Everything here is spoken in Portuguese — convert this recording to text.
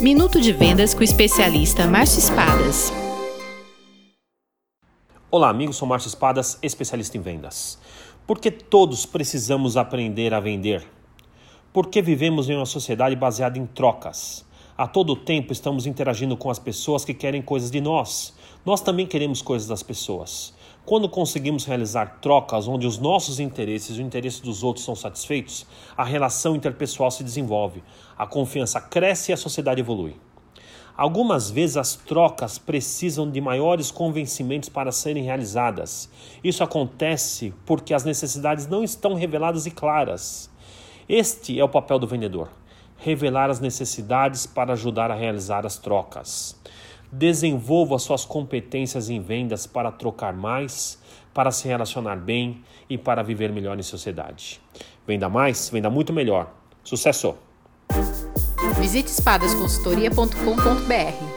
Minuto de Vendas com o especialista Márcio Espadas. Olá, amigos, sou Márcio Espadas, especialista em vendas. Porque todos precisamos aprender a vender? Porque vivemos em uma sociedade baseada em trocas. A todo tempo estamos interagindo com as pessoas que querem coisas de nós. Nós também queremos coisas das pessoas. Quando conseguimos realizar trocas onde os nossos interesses e o interesse dos outros são satisfeitos, a relação interpessoal se desenvolve, a confiança cresce e a sociedade evolui. Algumas vezes as trocas precisam de maiores convencimentos para serem realizadas. Isso acontece porque as necessidades não estão reveladas e claras. Este é o papel do vendedor revelar as necessidades para ajudar a realizar as trocas. Desenvolva suas competências em vendas para trocar mais, para se relacionar bem e para viver melhor em sociedade. Venda mais, venda muito melhor. Sucesso! Visite espadasconsultoria.com.br